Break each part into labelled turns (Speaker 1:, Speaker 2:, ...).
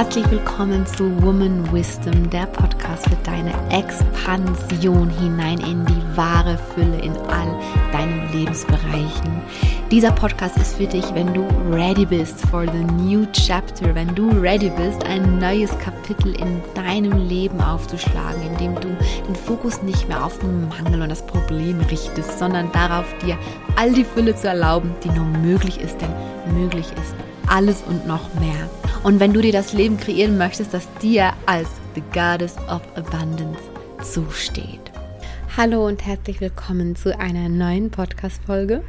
Speaker 1: Herzlich willkommen zu Woman Wisdom, der Podcast für deine Expansion hinein in die wahre Fülle in all deinen Lebensbereichen. Dieser Podcast ist für dich, wenn du ready bist for the new chapter, wenn du ready bist, ein neues Kapitel in deinem Leben aufzuschlagen, indem du den Fokus nicht mehr auf den Mangel und das Problem richtest, sondern darauf, dir all die Fülle zu erlauben, die nur möglich ist, denn möglich ist alles und noch mehr. Und wenn du dir das Leben kreieren möchtest, das dir als The Goddess of Abundance zusteht. Hallo und herzlich willkommen zu einer neuen Podcast-Folge.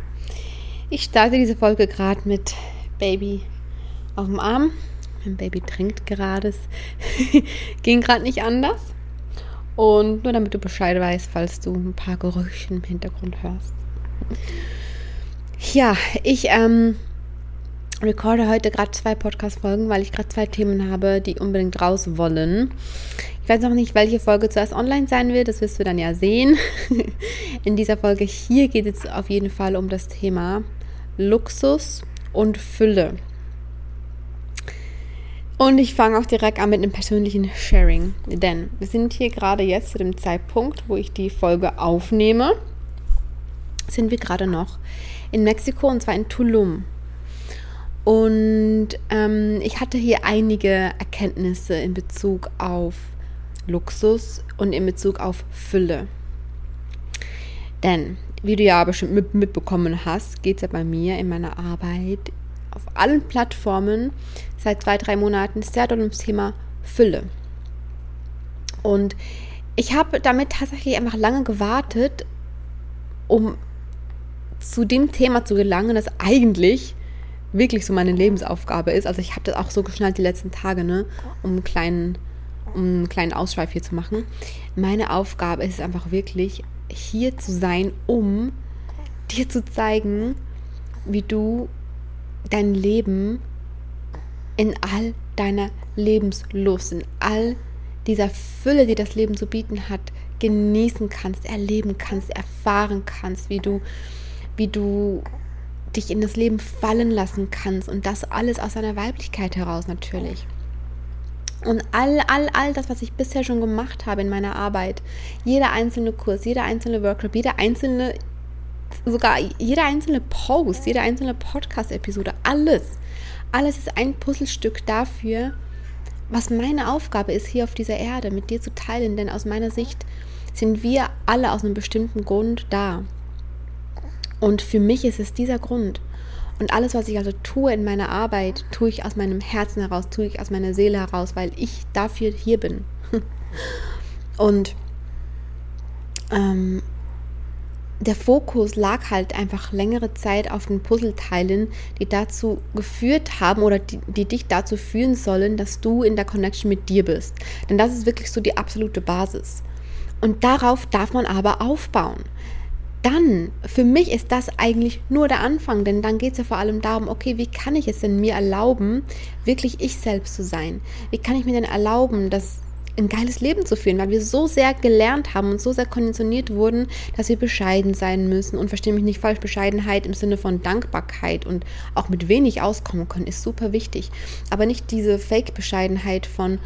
Speaker 1: Ich starte diese Folge gerade mit Baby auf dem Arm. Mein Baby trinkt gerade. Es ging gerade nicht anders. Und nur damit du Bescheid weißt, falls du ein paar Gerüche im Hintergrund hörst. Ja, ich ähm, recorde heute gerade zwei Podcast-Folgen, weil ich gerade zwei Themen habe, die unbedingt raus wollen. Ich weiß noch nicht, welche Folge zuerst online sein wird, das wirst du dann ja sehen. In dieser Folge hier geht es auf jeden Fall um das Thema Luxus und Fülle. Und ich fange auch direkt an mit einem persönlichen Sharing, denn wir sind hier gerade jetzt zu dem Zeitpunkt, wo ich die Folge aufnehme, sind wir gerade noch in Mexiko und zwar in Tulum. Und ähm, ich hatte hier einige Erkenntnisse in Bezug auf Luxus und in Bezug auf Fülle. Denn, wie du ja bestimmt mit, mitbekommen hast, geht es ja bei mir in meiner Arbeit auf allen Plattformen seit zwei, drei Monaten sehr doll ums Thema Fülle. Und ich habe damit tatsächlich einfach lange gewartet, um zu dem Thema zu gelangen, das eigentlich wirklich so meine Lebensaufgabe ist. Also ich habe das auch so geschnallt die letzten Tage, ne, um einen kleinen, um einen kleinen Ausschweif hier zu machen. Meine Aufgabe ist es einfach wirklich, hier zu sein, um dir zu zeigen, wie du dein Leben in all deiner Lebenslust, in all dieser Fülle, die das Leben zu bieten hat, genießen kannst, erleben kannst, erfahren kannst, wie du, wie du dich in das Leben fallen lassen kannst und das alles aus deiner Weiblichkeit heraus natürlich. Und all, all, all das, was ich bisher schon gemacht habe in meiner Arbeit, jeder einzelne Kurs, jeder einzelne Workshop, jeder einzelne, sogar jeder einzelne Post, jede einzelne Podcast-Episode, alles, alles ist ein Puzzlestück dafür, was meine Aufgabe ist, hier auf dieser Erde mit dir zu teilen. Denn aus meiner Sicht sind wir alle aus einem bestimmten Grund da. Und für mich ist es dieser Grund. Und alles, was ich also tue in meiner Arbeit, tue ich aus meinem Herzen heraus, tue ich aus meiner Seele heraus, weil ich dafür hier bin. Und ähm, der Fokus lag halt einfach längere Zeit auf den Puzzleteilen, die dazu geführt haben oder die, die, dich dazu führen sollen, dass du in der Connection mit dir bist. Denn das ist wirklich so die absolute Basis. Und darauf darf man aber aufbauen dann, für mich ist das eigentlich nur der Anfang, denn dann geht es ja vor allem darum, okay, wie kann ich es denn mir erlauben, wirklich ich selbst zu sein? Wie kann ich mir denn erlauben, das ein geiles Leben zu führen, weil wir so sehr gelernt haben und so sehr konditioniert wurden, dass wir bescheiden sein müssen. Und verstehe mich nicht falsch, Bescheidenheit im Sinne von Dankbarkeit und auch mit wenig auskommen können, ist super wichtig. Aber nicht diese Fake-Bescheidenheit von,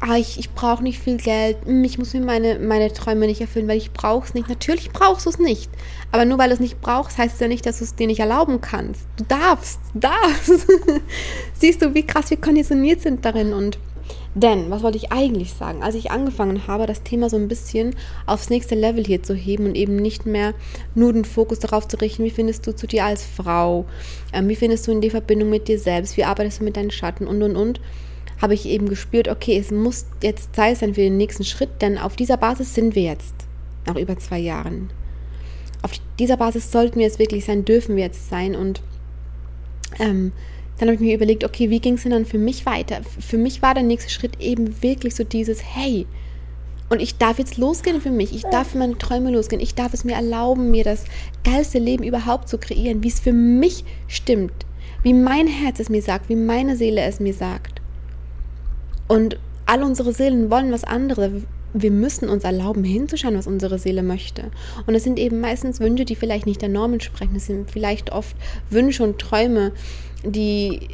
Speaker 1: ah, ich, ich brauche nicht viel Geld, mm, ich muss mir meine, meine Träume nicht erfüllen, weil ich brauche es nicht. Natürlich brauchst du es nicht. Aber nur weil du es nicht brauchst, heißt es ja nicht, dass du es dir nicht erlauben kannst. Du darfst, darfst. Siehst du, wie krass wir konditioniert sind darin und denn, was wollte ich eigentlich sagen? Als ich angefangen habe, das Thema so ein bisschen aufs nächste Level hier zu heben und eben nicht mehr nur den Fokus darauf zu richten, wie findest du zu dir als Frau, ähm, wie findest du in die Verbindung mit dir selbst, wie arbeitest du mit deinen Schatten und und und, habe ich eben gespürt, okay, es muss jetzt Zeit sein für den nächsten Schritt, denn auf dieser Basis sind wir jetzt, nach über zwei Jahren. Auf dieser Basis sollten wir jetzt wirklich sein, dürfen wir jetzt sein. Und ähm, dann habe ich mir überlegt, okay, wie ging es denn dann für mich weiter? Für mich war der nächste Schritt eben wirklich so dieses, hey, und ich darf jetzt losgehen für mich. Ich darf für meine Träume losgehen. Ich darf es mir erlauben, mir das geilste Leben überhaupt zu kreieren, wie es für mich stimmt, wie mein Herz es mir sagt, wie meine Seele es mir sagt. Und all unsere Seelen wollen was anderes. Wir müssen uns erlauben, hinzuschauen, was unsere Seele möchte. Und es sind eben meistens Wünsche, die vielleicht nicht der Norm entsprechen. Es sind vielleicht oft Wünsche und Träume, die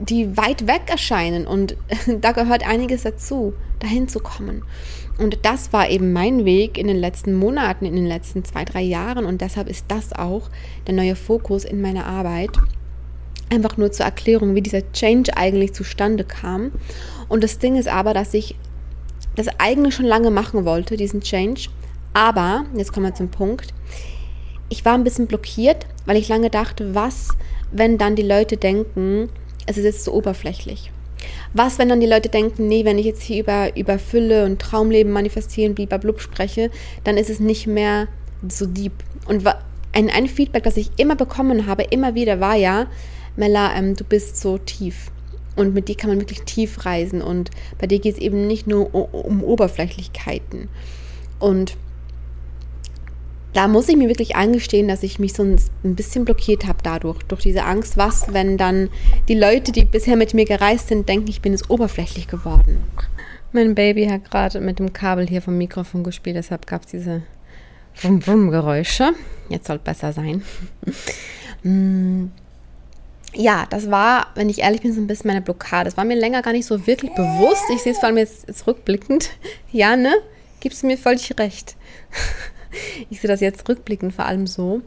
Speaker 1: die weit weg erscheinen. Und da gehört einiges dazu, dahin zu kommen. Und das war eben mein Weg in den letzten Monaten, in den letzten zwei, drei Jahren. Und deshalb ist das auch der neue Fokus in meiner Arbeit. Einfach nur zur Erklärung, wie dieser Change eigentlich zustande kam. Und das Ding ist aber, dass ich das eigentlich schon lange machen wollte, diesen Change. Aber, jetzt kommen wir zum Punkt, ich war ein bisschen blockiert, weil ich lange dachte, was, wenn dann die Leute denken, es ist jetzt so oberflächlich. Was, wenn dann die Leute denken, nee, wenn ich jetzt hier über, über Fülle und Traumleben manifestieren, blub spreche, dann ist es nicht mehr so deep. Und ein, ein Feedback, das ich immer bekommen habe, immer wieder, war ja, Mella, ähm, du bist so tief. Und mit dir kann man wirklich tief reisen. Und bei dir geht es eben nicht nur um Oberflächlichkeiten. Und da muss ich mir wirklich eingestehen, dass ich mich so ein bisschen blockiert habe dadurch, durch diese Angst, was, wenn dann die Leute, die bisher mit mir gereist sind, denken, ich bin es oberflächlich geworden. Mein Baby hat gerade mit dem Kabel hier vom Mikrofon gespielt, deshalb gab es diese Wum-Wum-Geräusche. Jetzt soll es besser sein. Ja, das war, wenn ich ehrlich bin, so ein bisschen meine Blockade. Das war mir länger gar nicht so wirklich bewusst. Ich sehe es vor allem jetzt, jetzt rückblickend. Ja, ne? Gibst du mir völlig recht. ich sehe das jetzt rückblickend vor allem so,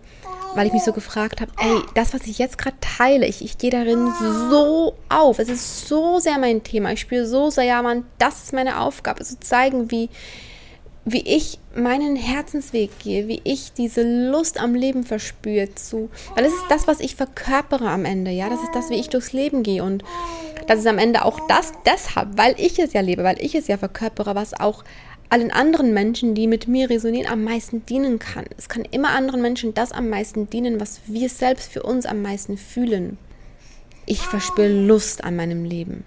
Speaker 1: weil ich mich so gefragt habe, ey, das, was ich jetzt gerade teile, ich, ich gehe darin so auf. Es ist so sehr mein Thema. Ich spüre so sehr, ja, Mann, das ist meine Aufgabe, zu zeigen, wie, wie ich meinen Herzensweg gehe, wie ich diese Lust am Leben verspüre zu, weil es ist das, was ich verkörpere am Ende, ja, das ist das, wie ich durchs Leben gehe und das ist am Ende auch das deshalb, weil ich es ja lebe, weil ich es ja verkörpere, was auch allen anderen Menschen, die mit mir resonieren, am meisten dienen kann. Es kann immer anderen Menschen das am meisten dienen, was wir selbst für uns am meisten fühlen. Ich verspüre Lust an meinem Leben.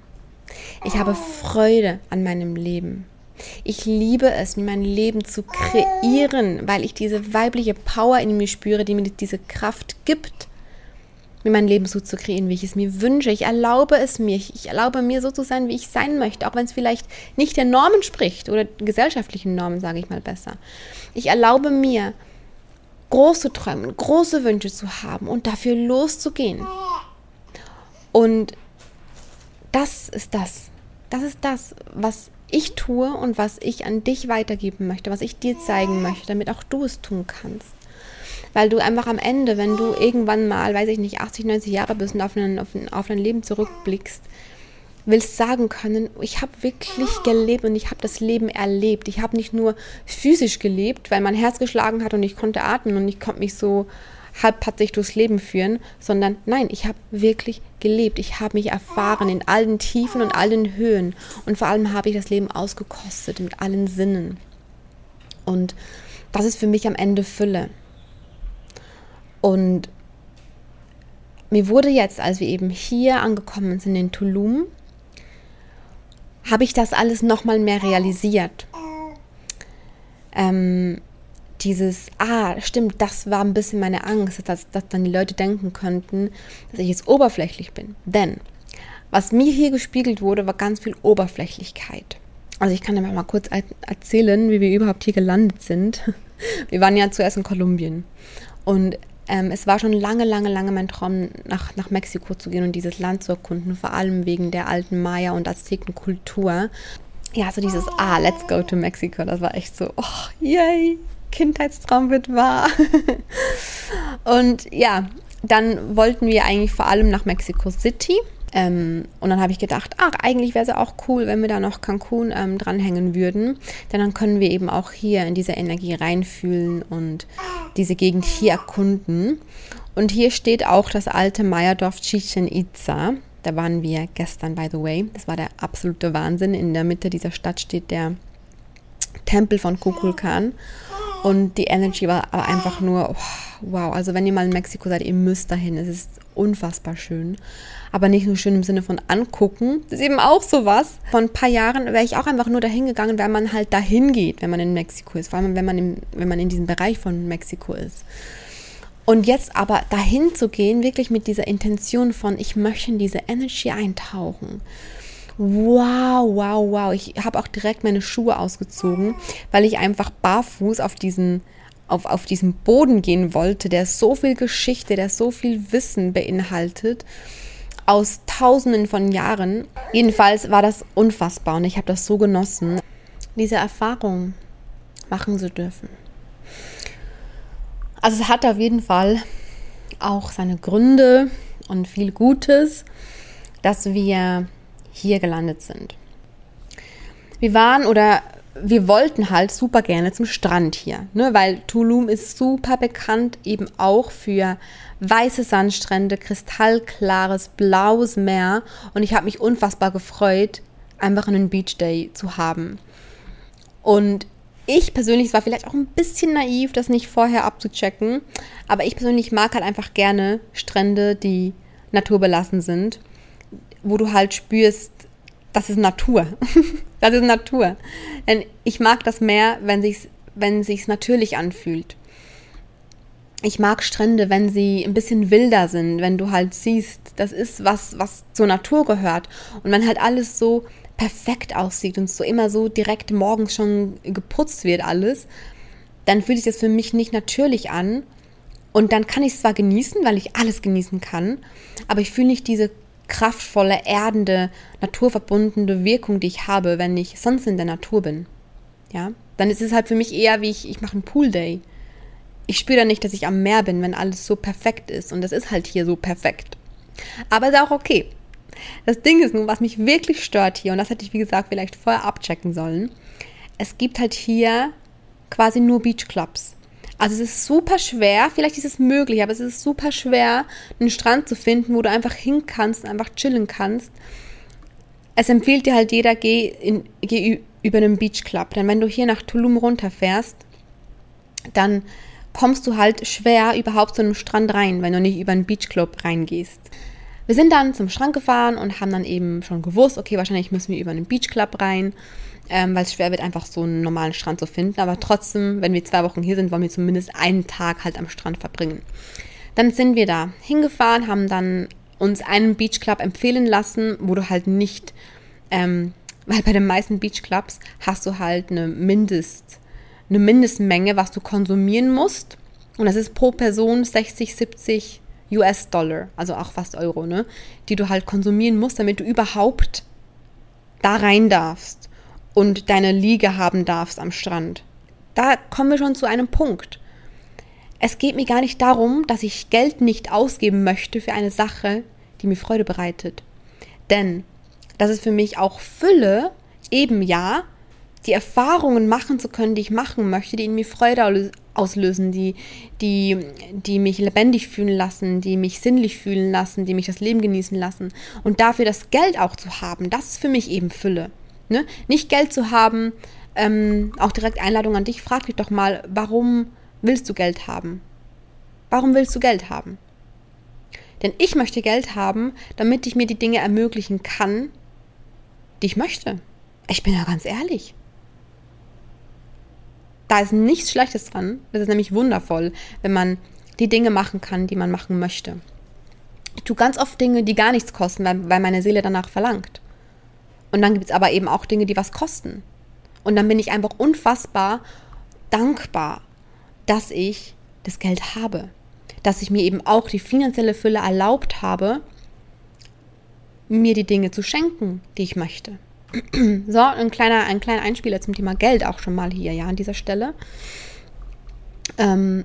Speaker 1: Ich habe Freude an meinem Leben. Ich liebe es, mein Leben zu kreieren, weil ich diese weibliche Power in mir spüre, die mir diese Kraft gibt mir mein Leben so zu kreieren, wie ich es mir wünsche. Ich erlaube es mir. Ich erlaube mir so zu sein, wie ich sein möchte, auch wenn es vielleicht nicht der Normen spricht oder gesellschaftlichen Normen, sage ich mal besser. Ich erlaube mir, große Träume, große Wünsche zu haben und dafür loszugehen. Und das ist das. Das ist das, was ich tue und was ich an dich weitergeben möchte, was ich dir zeigen möchte, damit auch du es tun kannst weil du einfach am Ende, wenn du irgendwann mal, weiß ich nicht, 80, 90 Jahre bist und auf, einen, auf, ein, auf dein Leben zurückblickst, willst sagen können, ich habe wirklich gelebt und ich habe das Leben erlebt. Ich habe nicht nur physisch gelebt, weil mein Herz geschlagen hat und ich konnte atmen und ich konnte mich so halbpatzig durchs Leben führen, sondern nein, ich habe wirklich gelebt. Ich habe mich erfahren in allen Tiefen und allen Höhen und vor allem habe ich das Leben ausgekostet mit allen Sinnen. Und das ist für mich am Ende Fülle. Und mir wurde jetzt, als wir eben hier angekommen sind in Tulum, habe ich das alles nochmal mehr realisiert. Ähm, dieses, ah, stimmt, das war ein bisschen meine Angst, dass, dass dann die Leute denken könnten, dass ich jetzt oberflächlich bin. Denn was mir hier gespiegelt wurde, war ganz viel Oberflächlichkeit. Also ich kann dir mal kurz erzählen, wie wir überhaupt hier gelandet sind. Wir waren ja zuerst in Kolumbien. Und ähm, es war schon lange, lange, lange mein Traum, nach, nach Mexiko zu gehen und dieses Land zu erkunden, vor allem wegen der alten Maya- und Aztekenkultur. Ja, so dieses, ah, let's go to Mexico, das war echt so, oh, yay, Kindheitstraum wird wahr. und ja, dann wollten wir eigentlich vor allem nach Mexico City. Ähm, und dann habe ich gedacht, ach, eigentlich wäre es auch cool, wenn wir da noch Cancun ähm, dranhängen würden. Denn dann können wir eben auch hier in diese Energie reinfühlen und diese Gegend hier erkunden. Und hier steht auch das alte Meyerdorf Chichen Itza. Da waren wir gestern, by the way. Das war der absolute Wahnsinn. In der Mitte dieser Stadt steht der Tempel von Kukulkan. Und die Energy war aber einfach nur, oh, wow. Also wenn ihr mal in Mexiko seid, ihr müsst dahin. Es ist unfassbar schön aber nicht nur schön im Sinne von angucken. Das ist eben auch sowas. Vor ein paar Jahren wäre ich auch einfach nur dahin gegangen, weil man halt dahin geht, wenn man in Mexiko ist, vor allem wenn man, im, wenn man in diesem Bereich von Mexiko ist. Und jetzt aber dahin zu gehen, wirklich mit dieser Intention von, ich möchte in diese Energy eintauchen. Wow, wow, wow. Ich habe auch direkt meine Schuhe ausgezogen, weil ich einfach barfuß auf diesen, auf, auf diesen Boden gehen wollte, der so viel Geschichte, der so viel Wissen beinhaltet aus tausenden von Jahren. Jedenfalls war das unfassbar und ich habe das so genossen, diese Erfahrung machen zu dürfen. Also es hat auf jeden Fall auch seine Gründe und viel Gutes, dass wir hier gelandet sind. Wir waren oder wir wollten halt super gerne zum Strand hier, ne? weil Tulum ist super bekannt eben auch für weiße Sandstrände, kristallklares blaues Meer und ich habe mich unfassbar gefreut, einfach einen Beach Day zu haben. Und ich persönlich, es war vielleicht auch ein bisschen naiv, das nicht vorher abzuchecken, aber ich persönlich mag halt einfach gerne Strände, die naturbelassen sind, wo du halt spürst, das ist Natur. das ist Natur. Denn ich mag das Meer, wenn sich's, wenn sich's natürlich anfühlt. Ich mag Strände, wenn sie ein bisschen wilder sind, wenn du halt siehst, das ist was, was zur Natur gehört. Und wenn halt alles so perfekt aussieht und so immer so direkt morgens schon geputzt wird alles, dann fühlt sich das für mich nicht natürlich an. Und dann kann ich es zwar genießen, weil ich alles genießen kann, aber ich fühle nicht diese kraftvolle, erdende, naturverbundene Wirkung, die ich habe, wenn ich sonst in der Natur bin. Ja, dann ist es halt für mich eher wie ich, ich mache einen Pool Day. Ich spüre dann nicht, dass ich am Meer bin, wenn alles so perfekt ist. Und das ist halt hier so perfekt. Aber ist auch okay. Das Ding ist nun, was mich wirklich stört hier, und das hätte ich, wie gesagt, vielleicht vorher abchecken sollen. Es gibt halt hier quasi nur Beachclubs. Also es ist super schwer, vielleicht ist es möglich, aber es ist super schwer, einen Strand zu finden, wo du einfach hin kannst einfach chillen kannst. Es empfiehlt dir halt jeder, geh, in, geh über einen Beachclub. Denn wenn du hier nach Tulum runterfährst, dann kommst du halt schwer überhaupt zu einem Strand rein, wenn du nicht über einen Beachclub reingehst. Wir sind dann zum Strand gefahren und haben dann eben schon gewusst, okay, wahrscheinlich müssen wir über einen Beachclub rein ähm, weil es schwer wird, einfach so einen normalen Strand zu finden. Aber trotzdem, wenn wir zwei Wochen hier sind, wollen wir zumindest einen Tag halt am Strand verbringen. Dann sind wir da hingefahren, haben dann uns einen Beachclub empfehlen lassen, wo du halt nicht, ähm, weil bei den meisten Beachclubs hast du halt eine Mindest, eine Mindestmenge, was du konsumieren musst. Und das ist pro Person 60, 70 US-Dollar, also auch fast Euro, ne? Die du halt konsumieren musst, damit du überhaupt da rein darfst und deine Liege haben darfst am Strand. Da kommen wir schon zu einem Punkt. Es geht mir gar nicht darum, dass ich Geld nicht ausgeben möchte für eine Sache, die mir Freude bereitet. Denn das ist für mich auch Fülle, eben ja, die Erfahrungen machen zu können, die ich machen möchte, die in mir Freude auslösen, die, die, die mich lebendig fühlen lassen, die mich sinnlich fühlen lassen, die mich das Leben genießen lassen. Und dafür das Geld auch zu haben, das ist für mich eben Fülle. Ne? Nicht Geld zu haben, ähm, auch direkt Einladung an dich, frag dich doch mal, warum willst du Geld haben? Warum willst du Geld haben? Denn ich möchte Geld haben, damit ich mir die Dinge ermöglichen kann, die ich möchte. Ich bin ja ganz ehrlich. Da ist nichts Schlechtes dran. Das ist nämlich wundervoll, wenn man die Dinge machen kann, die man machen möchte. Ich tue ganz oft Dinge, die gar nichts kosten, weil, weil meine Seele danach verlangt. Und dann gibt es aber eben auch Dinge, die was kosten. Und dann bin ich einfach unfassbar dankbar, dass ich das Geld habe. Dass ich mir eben auch die finanzielle Fülle erlaubt habe, mir die Dinge zu schenken, die ich möchte. so, ein kleiner, ein kleiner Einspieler zum Thema Geld auch schon mal hier, ja, an dieser Stelle. Ähm,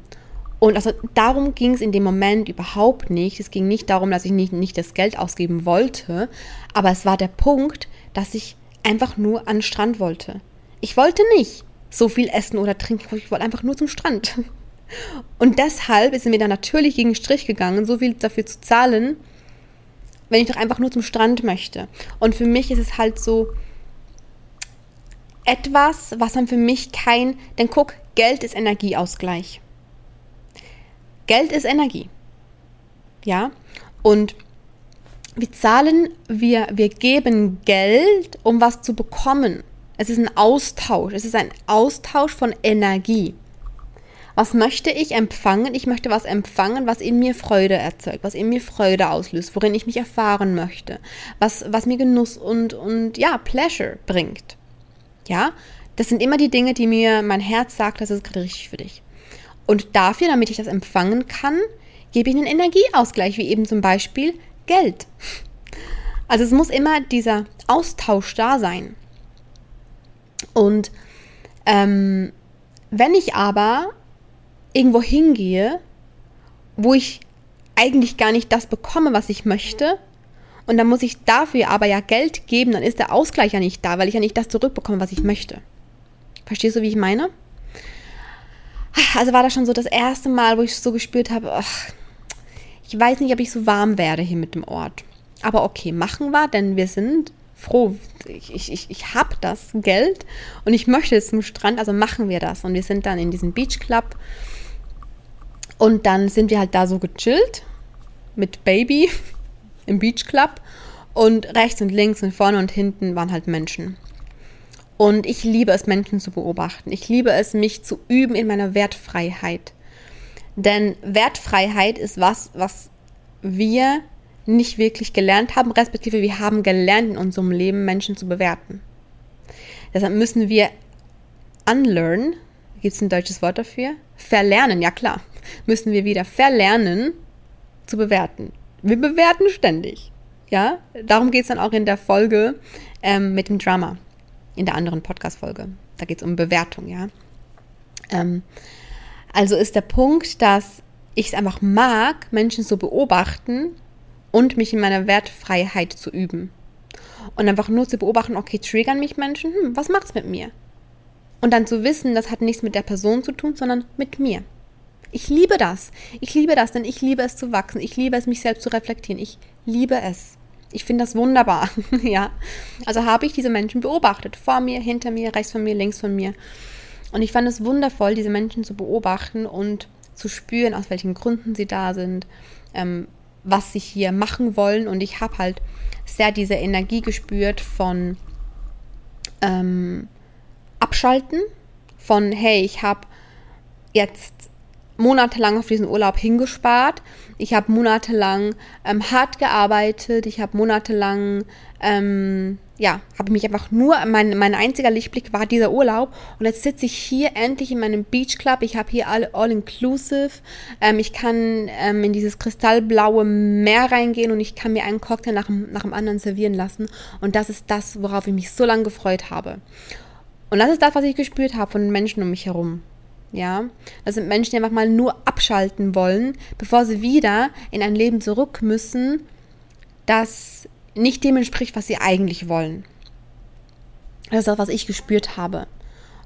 Speaker 1: und also darum ging es in dem Moment überhaupt nicht. Es ging nicht darum, dass ich nicht, nicht das Geld ausgeben wollte, aber es war der Punkt, dass ich einfach nur an den Strand wollte. Ich wollte nicht so viel essen oder trinken, ich wollte einfach nur zum Strand. Und deshalb ist mir dann natürlich gegen den Strich gegangen, so viel dafür zu zahlen, wenn ich doch einfach nur zum Strand möchte. Und für mich ist es halt so etwas, was dann für mich kein, denn guck, Geld ist Energieausgleich. Geld ist Energie. Ja? Und wir zahlen, wir, wir geben Geld, um was zu bekommen. Es ist ein Austausch. Es ist ein Austausch von Energie. Was möchte ich empfangen? Ich möchte was empfangen, was in mir Freude erzeugt, was in mir Freude auslöst, worin ich mich erfahren möchte, was, was mir Genuss und, und ja, Pleasure bringt. Ja, das sind immer die Dinge, die mir mein Herz sagt, das ist gerade richtig für dich. Und dafür, damit ich das empfangen kann, gebe ich einen Energieausgleich, wie eben zum Beispiel Geld. Also es muss immer dieser Austausch da sein. Und ähm, wenn ich aber irgendwo hingehe, wo ich eigentlich gar nicht das bekomme, was ich möchte, und dann muss ich dafür aber ja Geld geben, dann ist der Ausgleich ja nicht da, weil ich ja nicht das zurückbekomme, was ich möchte. Verstehst du, wie ich meine? Also war das schon so das erste Mal, wo ich so gespürt habe, ach, ich weiß nicht, ob ich so warm werde hier mit dem Ort. Aber okay, machen wir, denn wir sind froh. Ich, ich, ich habe das Geld und ich möchte jetzt zum Strand, also machen wir das. Und wir sind dann in diesem Beach Club und dann sind wir halt da so gechillt mit Baby im Beach Club und rechts und links und vorne und hinten waren halt Menschen. Und ich liebe es, Menschen zu beobachten. Ich liebe es, mich zu üben in meiner Wertfreiheit. Denn Wertfreiheit ist was, was wir nicht wirklich gelernt haben, respektive wir haben gelernt in unserem Leben Menschen zu bewerten. Deshalb müssen wir unlearn, gibt es ein deutsches Wort dafür? Verlernen, ja klar, müssen wir wieder verlernen zu bewerten. Wir bewerten ständig. Ja, darum geht es dann auch in der Folge ähm, mit dem Drama, in der anderen Podcast-Folge. Da geht es um Bewertung, ja. Ähm, also ist der Punkt, dass ich es einfach mag, Menschen zu beobachten und mich in meiner Wertfreiheit zu üben. Und einfach nur zu beobachten, okay, triggern mich Menschen, hm, was macht's mit mir? Und dann zu wissen, das hat nichts mit der Person zu tun, sondern mit mir. Ich liebe das. Ich liebe das, denn ich liebe es zu wachsen. Ich liebe es, mich selbst zu reflektieren. Ich liebe es. Ich finde das wunderbar. ja. Also habe ich diese Menschen beobachtet. Vor mir, hinter mir, rechts von mir, links von mir. Und ich fand es wundervoll, diese Menschen zu beobachten und zu spüren, aus welchen Gründen sie da sind, ähm, was sie hier machen wollen. Und ich habe halt sehr diese Energie gespürt von ähm, Abschalten, von hey, ich habe jetzt monatelang auf diesen Urlaub hingespart. Ich habe monatelang ähm, hart gearbeitet. Ich habe monatelang, ähm, ja, habe mich einfach nur, mein, mein einziger Lichtblick war dieser Urlaub. Und jetzt sitze ich hier endlich in meinem Beach Club. Ich habe hier alle All-Inclusive. Ähm, ich kann ähm, in dieses kristallblaue Meer reingehen und ich kann mir einen Cocktail nach, nach dem anderen servieren lassen. Und das ist das, worauf ich mich so lange gefreut habe. Und das ist das, was ich gespürt habe von den Menschen um mich herum. Ja, das sind Menschen, die einfach mal nur abschalten wollen, bevor sie wieder in ein Leben zurück müssen, das nicht dem entspricht, was sie eigentlich wollen. Das ist das, was ich gespürt habe.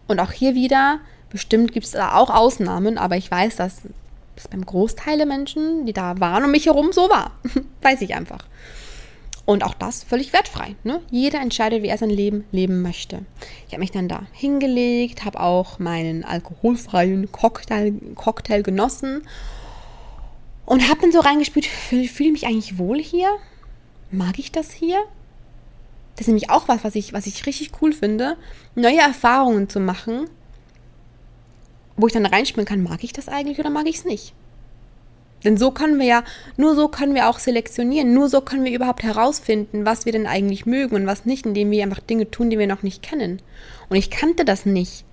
Speaker 1: Und auch hier wieder, bestimmt gibt es da auch Ausnahmen, aber ich weiß, dass es beim Großteil der Menschen, die da waren um mich herum, so war. weiß ich einfach. Und auch das völlig wertfrei. Ne? Jeder entscheidet, wie er sein Leben leben möchte. Ich habe mich dann da hingelegt, habe auch meinen alkoholfreien Cocktail, Cocktail genossen und habe dann so reingespült, fühle fühl ich mich eigentlich wohl hier? Mag ich das hier? Das ist nämlich auch was, was ich, was ich richtig cool finde, neue Erfahrungen zu machen, wo ich dann reinspielen kann, mag ich das eigentlich oder mag ich es nicht? Denn so können wir ja, nur so können wir auch selektionieren, nur so können wir überhaupt herausfinden, was wir denn eigentlich mögen und was nicht, indem wir einfach Dinge tun, die wir noch nicht kennen. Und ich kannte das nicht.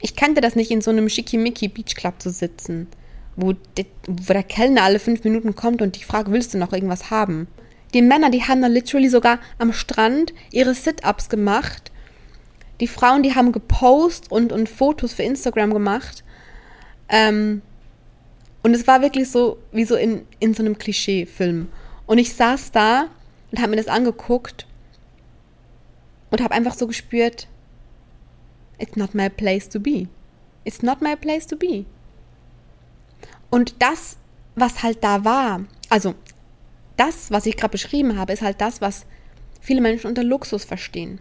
Speaker 1: Ich kannte das nicht, in so einem schickimicki Beach Club zu sitzen, wo, de, wo der Kellner alle fünf Minuten kommt und dich fragt, willst du noch irgendwas haben? Die Männer, die haben dann literally sogar am Strand ihre Sit-Ups gemacht. Die Frauen, die haben gepostet und, und Fotos für Instagram gemacht. Ähm, und es war wirklich so, wie so in, in so einem Klischee-Film. Und ich saß da und habe mir das angeguckt und habe einfach so gespürt, it's not my place to be. It's not my place to be. Und das, was halt da war, also das, was ich gerade beschrieben habe, ist halt das, was viele Menschen unter Luxus verstehen.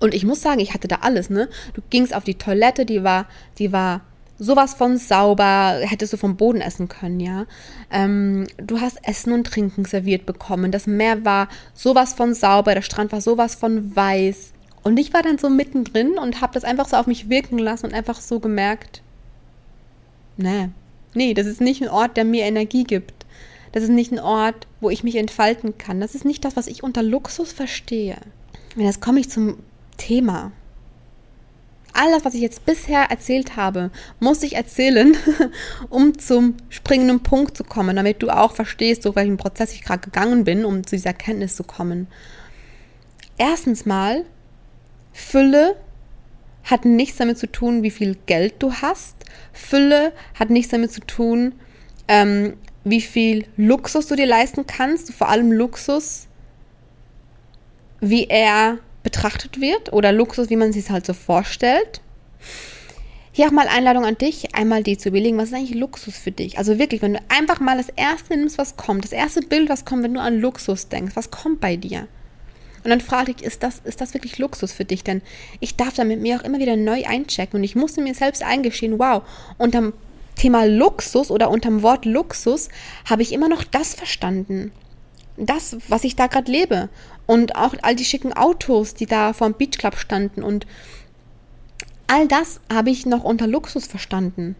Speaker 1: Und ich muss sagen, ich hatte da alles, ne? Du gingst auf die Toilette, die war, die war sowas von sauber, hättest du vom Boden essen können, ja. Ähm, du hast Essen und Trinken serviert bekommen. Das Meer war sowas von sauber, der Strand war sowas von weiß. Und ich war dann so mittendrin und habe das einfach so auf mich wirken lassen und einfach so gemerkt, nee, nee, das ist nicht ein Ort, der mir Energie gibt. Das ist nicht ein Ort, wo ich mich entfalten kann. Das ist nicht das, was ich unter Luxus verstehe. Und jetzt komme ich zum Thema. Alles, was ich jetzt bisher erzählt habe, muss ich erzählen, um zum springenden Punkt zu kommen, damit du auch verstehst, durch welchen Prozess ich gerade gegangen bin, um zu dieser Erkenntnis zu kommen. Erstens mal, Fülle hat nichts damit zu tun, wie viel Geld du hast. Fülle hat nichts damit zu tun, ähm, wie viel Luxus du dir leisten kannst. Vor allem Luxus, wie er betrachtet wird oder Luxus, wie man sich es halt so vorstellt. Hier auch mal Einladung an dich, einmal die zu überlegen, was ist eigentlich Luxus für dich? Also wirklich, wenn du einfach mal das erste nimmst, was kommt, das erste Bild, was kommt, wenn du an Luxus denkst, was kommt bei dir? Und dann frage ich, ist das, ist das wirklich Luxus für dich? Denn ich darf da mit mir auch immer wieder neu einchecken und ich musste mir selbst eingestehen, wow, unterm Thema Luxus oder unterm Wort Luxus habe ich immer noch das verstanden. Das, was ich da gerade lebe. Und auch all die schicken Autos, die da vor dem Beach Club standen. Und all das habe ich noch unter Luxus verstanden.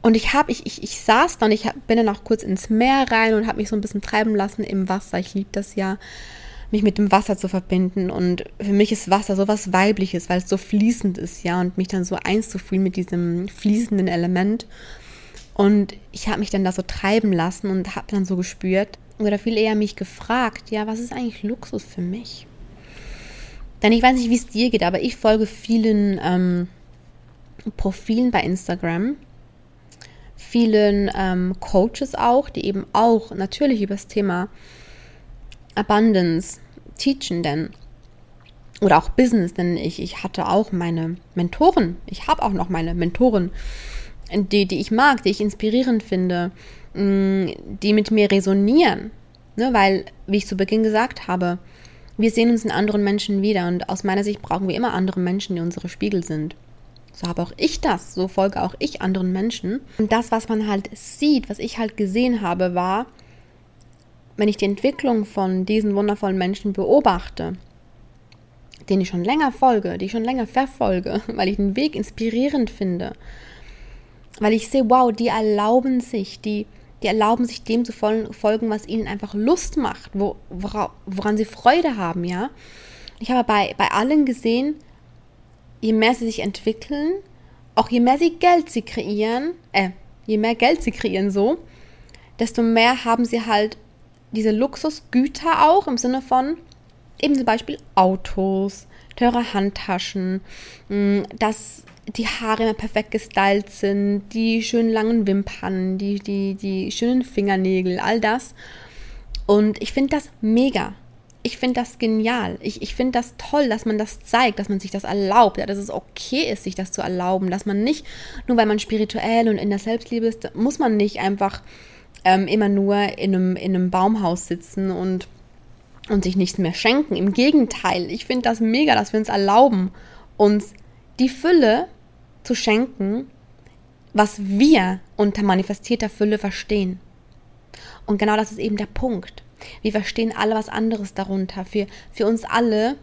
Speaker 1: Und ich habe, ich, ich, ich saß dann, ich bin dann auch kurz ins Meer rein und habe mich so ein bisschen treiben lassen im Wasser. Ich liebe das ja mich mit dem Wasser zu verbinden. Und für mich ist Wasser so was Weibliches, weil es so fließend ist, ja, und mich dann so einzufühlen mit diesem fließenden Element. Und ich habe mich dann da so treiben lassen und habe dann so gespürt, oder viel eher mich gefragt, ja, was ist eigentlich Luxus für mich? Denn ich weiß nicht, wie es dir geht, aber ich folge vielen ähm, Profilen bei Instagram, vielen ähm, Coaches auch, die eben auch natürlich über das Thema Abundance teachen, denn oder auch Business, denn ich, ich hatte auch meine Mentoren, ich habe auch noch meine Mentoren, die, die ich mag, die ich inspirierend finde, mm, die mit mir resonieren. Ne? Weil, wie ich zu Beginn gesagt habe, wir sehen uns in anderen Menschen wieder und aus meiner Sicht brauchen wir immer andere Menschen, die unsere Spiegel sind. So habe auch ich das, so folge auch ich anderen Menschen. Und das, was man halt sieht, was ich halt gesehen habe, war, wenn ich die Entwicklung von diesen wundervollen Menschen beobachte, denen ich schon länger folge, die ich schon länger verfolge, weil ich den Weg inspirierend finde, weil ich sehe, wow, die erlauben sich, die, die erlauben sich dem zu folgen, was ihnen einfach Lust macht, wo, woran sie Freude haben, ja. Ich habe bei, bei allen gesehen, je mehr sie sich entwickeln, auch je mehr sie Geld sie kreieren, äh, je mehr Geld sie kreieren so, desto mehr haben sie halt diese Luxusgüter auch im Sinne von eben zum Beispiel Autos, teure Handtaschen, mm, dass die Haare immer perfekt gestylt sind, die schönen langen Wimpern, die, die, die schönen Fingernägel, all das. Und ich finde das mega. Ich finde das genial. Ich, ich finde das toll, dass man das zeigt, dass man sich das erlaubt, ja, dass es okay ist, sich das zu erlauben, dass man nicht, nur weil man spirituell und in der Selbstliebe ist, muss man nicht einfach ähm, immer nur in einem, in einem Baumhaus sitzen und, und sich nichts mehr schenken. Im Gegenteil, ich finde das mega, dass wir uns erlauben, uns die Fülle zu schenken, was wir unter manifestierter Fülle verstehen. Und genau das ist eben der Punkt. Wir verstehen alle was anderes darunter. Für, für uns alle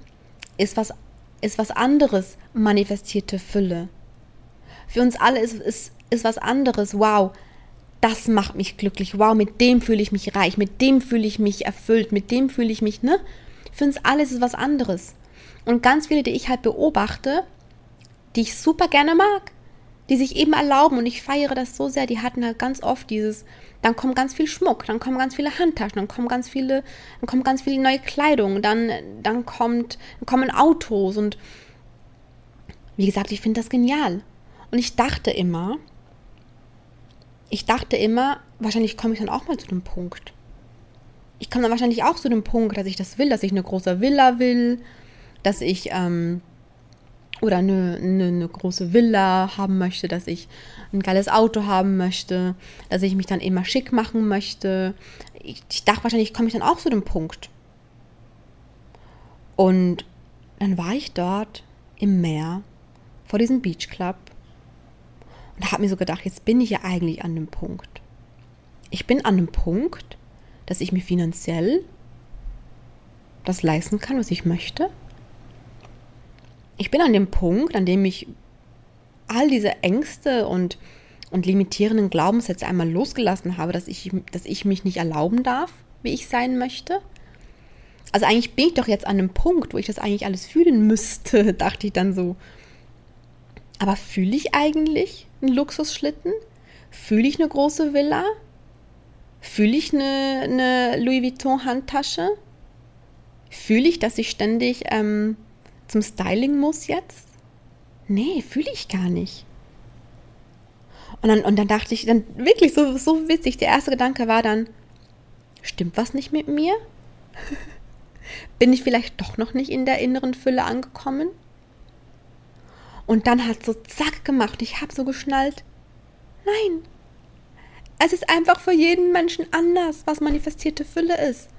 Speaker 1: ist was, ist was anderes manifestierte Fülle. Für uns alle ist, ist, ist was anderes, wow, das macht mich glücklich. Wow, mit dem fühle ich mich reich, mit dem fühle ich mich erfüllt, mit dem fühle ich mich, ne? Für uns alles ist was anderes. Und ganz viele, die ich halt beobachte, die ich super gerne mag, die sich eben erlauben und ich feiere das so sehr, die hatten halt ganz oft dieses, dann kommt ganz viel Schmuck, dann kommen ganz viele Handtaschen, dann kommen ganz viele, dann kommt ganz viele neue Kleidung, dann, dann kommt, dann kommen Autos und wie gesagt, ich finde das genial. Und ich dachte immer, ich dachte immer, wahrscheinlich komme ich dann auch mal zu dem Punkt. Ich komme dann wahrscheinlich auch zu dem Punkt, dass ich das will, dass ich eine große Villa will, dass ich ähm, oder eine, eine, eine, große Villa haben möchte, dass ich ein geiles Auto haben möchte, dass ich mich dann immer schick machen möchte. Ich, ich dachte wahrscheinlich, komme ich dann auch zu dem Punkt. Und dann war ich dort im Meer vor diesem Beach Club und habe mir so gedacht, jetzt bin ich ja eigentlich an dem Punkt. Ich bin an dem Punkt, dass ich mir finanziell das leisten kann, was ich möchte. Ich bin an dem Punkt, an dem ich all diese Ängste und, und limitierenden Glaubenssätze einmal losgelassen habe, dass ich, dass ich mich nicht erlauben darf, wie ich sein möchte. Also eigentlich bin ich doch jetzt an dem Punkt, wo ich das eigentlich alles fühlen müsste, dachte ich dann so. Aber fühle ich eigentlich einen Luxusschlitten? Fühle ich eine große Villa? Fühle ich eine, eine Louis Vuitton-Handtasche? Fühle ich, dass ich ständig ähm, zum Styling muss jetzt? Nee, fühle ich gar nicht. Und dann, und dann dachte ich, dann wirklich so, so witzig, der erste Gedanke war dann, stimmt was nicht mit mir? Bin ich vielleicht doch noch nicht in der inneren Fülle angekommen? Und dann hat so zack gemacht. Ich habe so geschnallt. Nein. Es ist einfach für jeden Menschen anders, was manifestierte Fülle ist.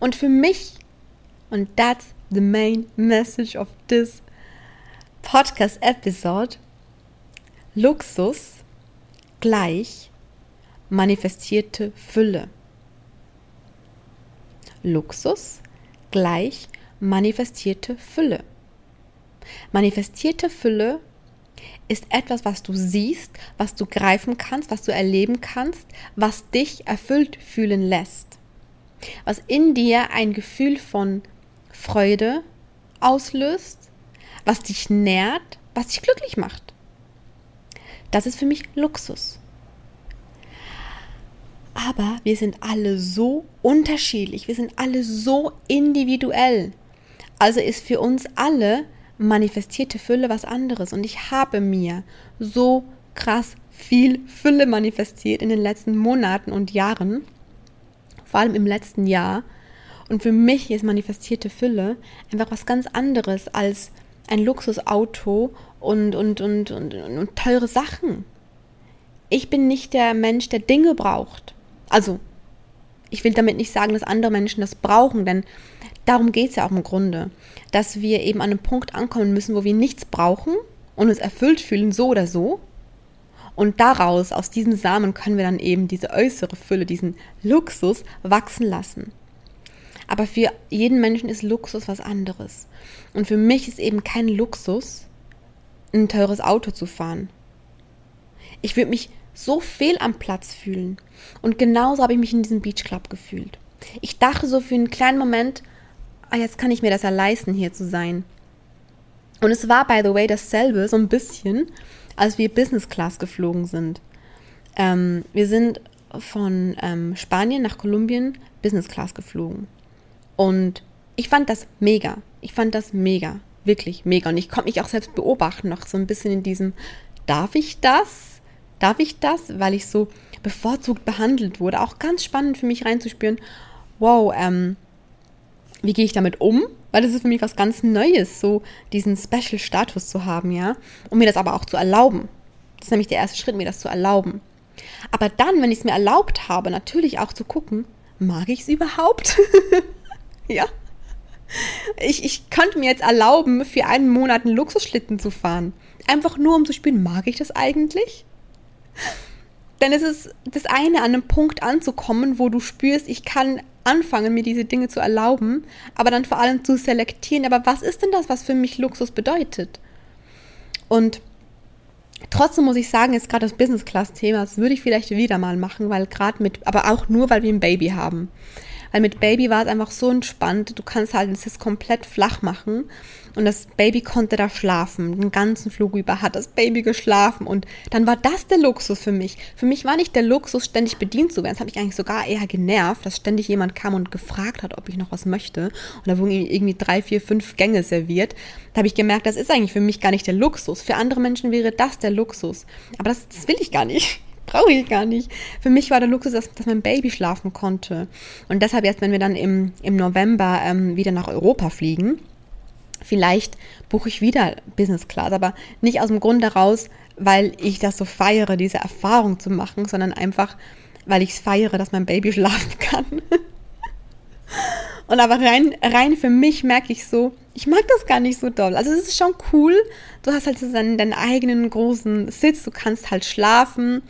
Speaker 1: Und für mich, und that's the main message of this podcast episode, Luxus gleich manifestierte Fülle. Luxus gleich manifestierte Fülle. Manifestierte Fülle ist etwas, was du siehst, was du greifen kannst, was du erleben kannst, was dich erfüllt fühlen lässt. Was in dir ein Gefühl von Freude auslöst, was dich nährt, was dich glücklich macht. Das ist für mich Luxus. Aber wir sind alle so unterschiedlich, wir sind alle so individuell. Also ist für uns alle manifestierte Fülle was anderes. Und ich habe mir so krass viel Fülle manifestiert in den letzten Monaten und Jahren, vor allem im letzten Jahr. Und für mich ist manifestierte Fülle einfach was ganz anderes als ein Luxusauto und, und, und, und, und teure Sachen. Ich bin nicht der Mensch, der Dinge braucht. Also, ich will damit nicht sagen, dass andere Menschen das brauchen, denn darum geht es ja auch im Grunde, dass wir eben an einem Punkt ankommen müssen, wo wir nichts brauchen und uns erfüllt fühlen, so oder so. Und daraus, aus diesem Samen, können wir dann eben diese äußere Fülle, diesen Luxus wachsen lassen. Aber für jeden Menschen ist Luxus was anderes. Und für mich ist eben kein Luxus, ein teures Auto zu fahren. Ich würde mich so fehl am Platz fühlen. Und genauso habe ich mich in diesem Beach Club gefühlt. Ich dachte so für einen kleinen Moment, ah, jetzt kann ich mir das ja leisten, hier zu sein. Und es war, by the way, dasselbe, so ein bisschen, als wir Business Class geflogen sind. Ähm, wir sind von ähm, Spanien nach Kolumbien Business Class geflogen. Und ich fand das mega. Ich fand das mega. Wirklich mega. Und ich konnte mich auch selbst beobachten, noch so ein bisschen in diesem, darf ich das? Darf ich das? Weil ich so bevorzugt behandelt wurde. Auch ganz spannend für mich reinzuspüren, wow, ähm, wie gehe ich damit um? Weil das ist für mich was ganz Neues, so diesen Special-Status zu haben, ja. Und mir das aber auch zu erlauben. Das ist nämlich der erste Schritt, mir das zu erlauben. Aber dann, wenn ich es mir erlaubt habe, natürlich auch zu gucken, mag ich es überhaupt? ja. Ich, ich könnte mir jetzt erlauben, für einen Monat einen Luxusschlitten zu fahren. Einfach nur, um zu spüren, mag ich das eigentlich? Denn es ist das eine, an einem Punkt anzukommen, wo du spürst, ich kann anfangen, mir diese Dinge zu erlauben, aber dann vor allem zu selektieren. Aber was ist denn das, was für mich Luxus bedeutet? Und trotzdem muss ich sagen, jetzt gerade das Business Class Thema, das würde ich vielleicht wieder mal machen, weil gerade mit, aber auch nur, weil wir ein Baby haben. Weil mit Baby war es einfach so entspannt. Du kannst halt das komplett flach machen. Und das Baby konnte da schlafen. Den ganzen Flug über hat das Baby geschlafen. Und dann war das der Luxus für mich. Für mich war nicht der Luxus, ständig bedient zu werden. Das hat mich eigentlich sogar eher genervt, dass ständig jemand kam und gefragt hat, ob ich noch was möchte. Und da wurden irgendwie drei, vier, fünf Gänge serviert. Da habe ich gemerkt, das ist eigentlich für mich gar nicht der Luxus. Für andere Menschen wäre das der Luxus. Aber das, das will ich gar nicht brauche ich gar nicht. Für mich war der Luxus, dass, dass, mein Baby schlafen konnte. Und deshalb jetzt, wenn wir dann im, im November ähm, wieder nach Europa fliegen, vielleicht buche ich wieder Business Class, aber nicht aus dem Grund daraus, weil ich das so feiere, diese Erfahrung zu machen, sondern einfach, weil ich es feiere, dass mein Baby schlafen kann. Und aber rein, rein für mich merke ich so, ich mag das gar nicht so doll. Also es ist schon cool. Du hast halt so deinen, deinen eigenen großen Sitz, du kannst halt schlafen.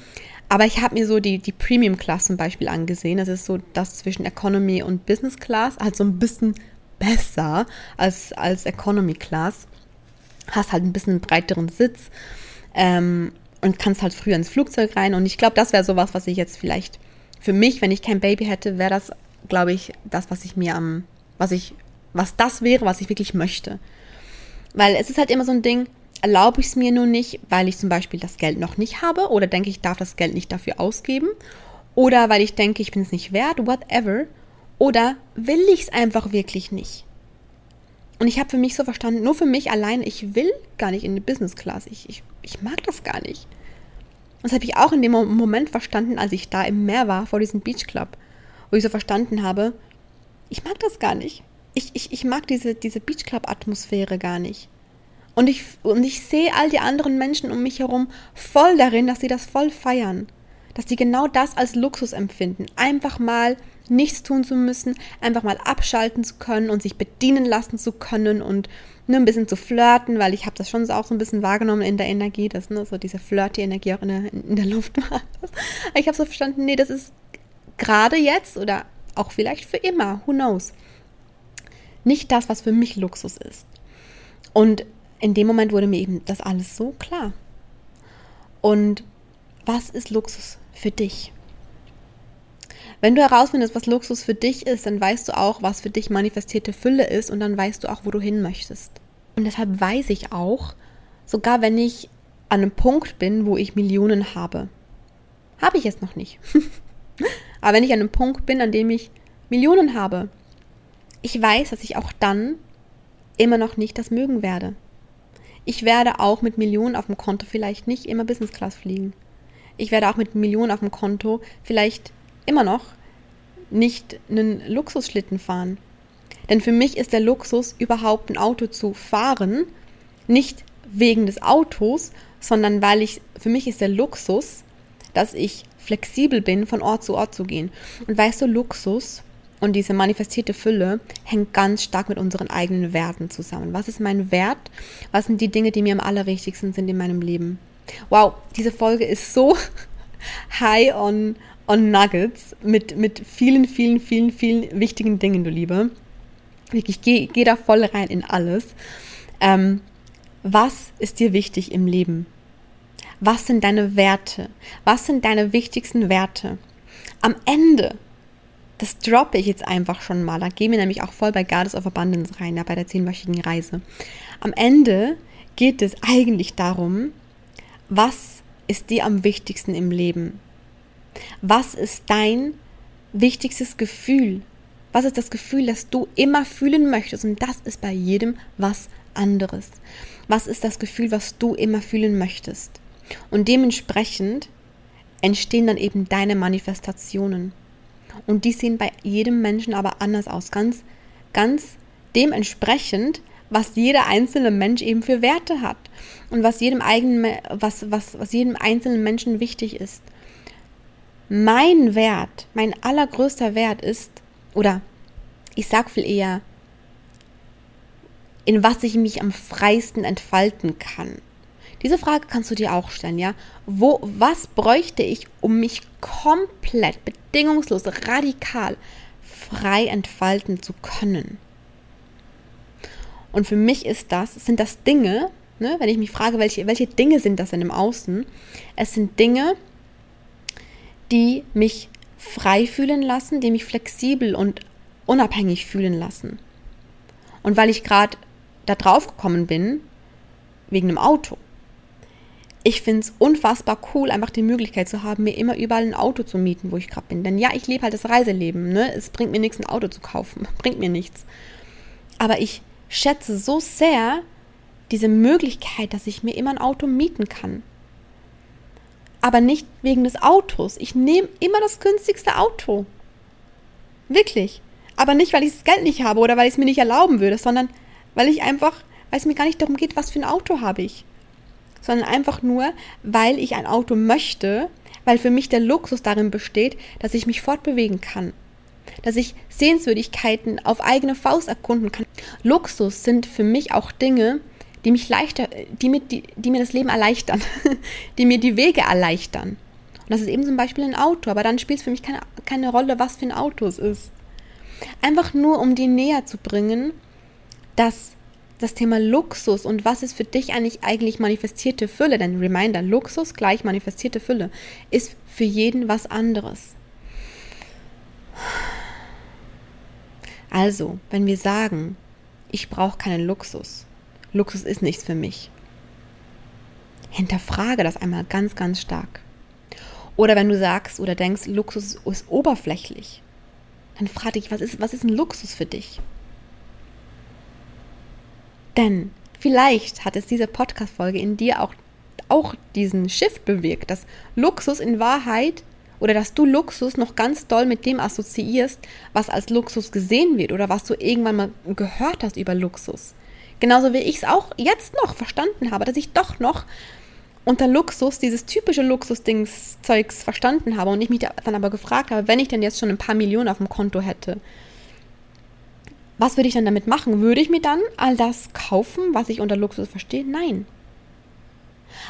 Speaker 1: Aber ich habe mir so die, die Premium Class zum Beispiel angesehen. Das ist so das zwischen Economy und Business Class. Halt so ein bisschen besser als, als Economy Class. Hast halt ein bisschen breiteren Sitz ähm, und kannst halt früher ins Flugzeug rein. Und ich glaube, das wäre sowas, was ich jetzt vielleicht für mich, wenn ich kein Baby hätte, wäre das, glaube ich, das, was ich mir am, was ich, was das wäre, was ich wirklich möchte. Weil es ist halt immer so ein Ding, erlaube ich es mir nur nicht, weil ich zum Beispiel das Geld noch nicht habe oder denke, ich darf das Geld nicht dafür ausgeben oder weil ich denke, ich bin es nicht wert, whatever. Oder will ich es einfach wirklich nicht? Und ich habe für mich so verstanden, nur für mich allein, ich will gar nicht in die Business Class. Ich, ich, ich mag das gar nicht. Das habe ich auch in dem Moment verstanden, als ich da im Meer war, vor diesem Beach Club, wo ich so verstanden habe, ich mag das gar nicht. Ich, ich, ich mag diese, diese Beach Club-Atmosphäre gar nicht. Und ich, und ich sehe all die anderen Menschen um mich herum voll darin, dass sie das voll feiern. Dass sie genau das als Luxus empfinden. Einfach mal nichts tun zu müssen, einfach mal abschalten zu können und sich bedienen lassen zu können und nur ein bisschen zu flirten, weil ich habe das schon auch so ein bisschen wahrgenommen in der Energie, dass ne, so diese flirty-Energie auch in der, in der Luft war. Ich habe so verstanden, nee, das ist gerade jetzt oder auch vielleicht für immer, who knows, nicht das, was für mich Luxus ist. Und in dem Moment wurde mir eben das alles so klar. Und was ist Luxus für dich? Wenn du herausfindest, was Luxus für dich ist, dann weißt du auch, was für dich manifestierte Fülle ist und dann weißt du auch, wo du hin möchtest. Und deshalb weiß ich auch, sogar wenn ich an einem Punkt bin, wo ich Millionen habe, habe ich es noch nicht. Aber wenn ich an einem Punkt bin, an dem ich Millionen habe, ich weiß, dass ich auch dann immer noch nicht das mögen werde. Ich werde auch mit Millionen auf dem Konto vielleicht nicht immer Business Class fliegen. Ich werde auch mit Millionen auf dem Konto vielleicht immer noch nicht einen Luxusschlitten fahren. Denn für mich ist der Luxus, überhaupt ein Auto zu fahren, nicht wegen des Autos, sondern weil ich, für mich ist der Luxus, dass ich flexibel bin, von Ort zu Ort zu gehen. Und weißt du, Luxus und diese manifestierte Fülle hängt ganz stark mit unseren eigenen Werten zusammen. Was ist mein Wert? Was sind die Dinge, die mir am allerwichtigsten sind in meinem Leben? Wow, diese Folge ist so high on, on Nuggets mit, mit vielen, vielen, vielen, vielen wichtigen Dingen, du Liebe. Wirklich, geh, geh da voll rein in alles. Ähm, was ist dir wichtig im Leben? Was sind deine Werte? Was sind deine wichtigsten Werte? Am Ende, das droppe ich jetzt einfach schon mal, da gehen wir nämlich auch voll bei Goddess of Abundance rein, ja, bei der zehnwöchigen Reise. Am Ende geht es eigentlich darum, was ist dir am wichtigsten im Leben? Was ist dein wichtigstes Gefühl? Was ist das Gefühl, das du immer fühlen möchtest? Und das ist bei jedem was anderes. Was ist das Gefühl, was du immer fühlen möchtest? Und dementsprechend entstehen dann eben deine Manifestationen. Und die sehen bei jedem Menschen aber anders aus. Ganz, ganz dementsprechend, was jeder einzelne Mensch eben für Werte hat. Und was jedem eigenen, was, was, was jedem einzelnen Menschen wichtig ist mein Wert, mein allergrößter Wert ist, oder ich sag viel eher, in was ich mich am freisten entfalten kann. Diese Frage kannst du dir auch stellen, ja? Wo, was bräuchte ich, um mich komplett, bedingungslos, radikal frei entfalten zu können? Und für mich ist das, sind das Dinge, ne, wenn ich mich frage, welche, welche Dinge sind das denn im Außen? Es sind Dinge, die mich frei fühlen lassen, die mich flexibel und unabhängig fühlen lassen. Und weil ich gerade da drauf gekommen bin, wegen einem Auto. Ich finde es unfassbar cool, einfach die Möglichkeit zu haben, mir immer überall ein Auto zu mieten, wo ich gerade bin. Denn ja, ich lebe halt das Reiseleben. Ne? Es bringt mir nichts, ein Auto zu kaufen. Bringt mir nichts. Aber ich schätze so sehr diese Möglichkeit, dass ich mir immer ein Auto mieten kann aber nicht wegen des Autos. Ich nehme immer das günstigste Auto. Wirklich. Aber nicht, weil ich das Geld nicht habe oder weil ich es mir nicht erlauben würde, sondern weil ich einfach, weil es mir gar nicht darum geht, was für ein Auto habe ich. Sondern einfach nur, weil ich ein Auto möchte, weil für mich der Luxus darin besteht, dass ich mich fortbewegen kann. Dass ich Sehenswürdigkeiten auf eigene Faust erkunden kann. Luxus sind für mich auch Dinge, die mich leichter, die mir, die, die mir das Leben erleichtern, die mir die Wege erleichtern. Und das ist eben zum Beispiel ein Auto, aber dann spielt es für mich keine, keine Rolle, was für ein Auto es ist. Einfach nur, um dir näher zu bringen, dass das Thema Luxus und was ist für dich eigentlich eigentlich manifestierte Fülle, denn Reminder, Luxus gleich manifestierte Fülle, ist für jeden was anderes. Also, wenn wir sagen, ich brauche keinen Luxus, Luxus ist nichts für mich. hinterfrage das einmal ganz, ganz stark. Oder wenn du sagst oder denkst, Luxus ist oberflächlich, dann frage dich, was ist, was ist ein Luxus für dich? Denn vielleicht hat es diese Podcast-Folge in dir auch, auch diesen Shift bewirkt, dass Luxus in Wahrheit oder dass du Luxus noch ganz doll mit dem assoziierst, was als Luxus gesehen wird oder was du irgendwann mal gehört hast über Luxus. Genauso wie ich es auch jetzt noch verstanden habe, dass ich doch noch unter Luxus dieses typische Luxus-Dings-Zeugs verstanden habe und ich mich dann aber gefragt habe, wenn ich denn jetzt schon ein paar Millionen auf dem Konto hätte, was würde ich dann damit machen? Würde ich mir dann all das kaufen, was ich unter Luxus verstehe? Nein.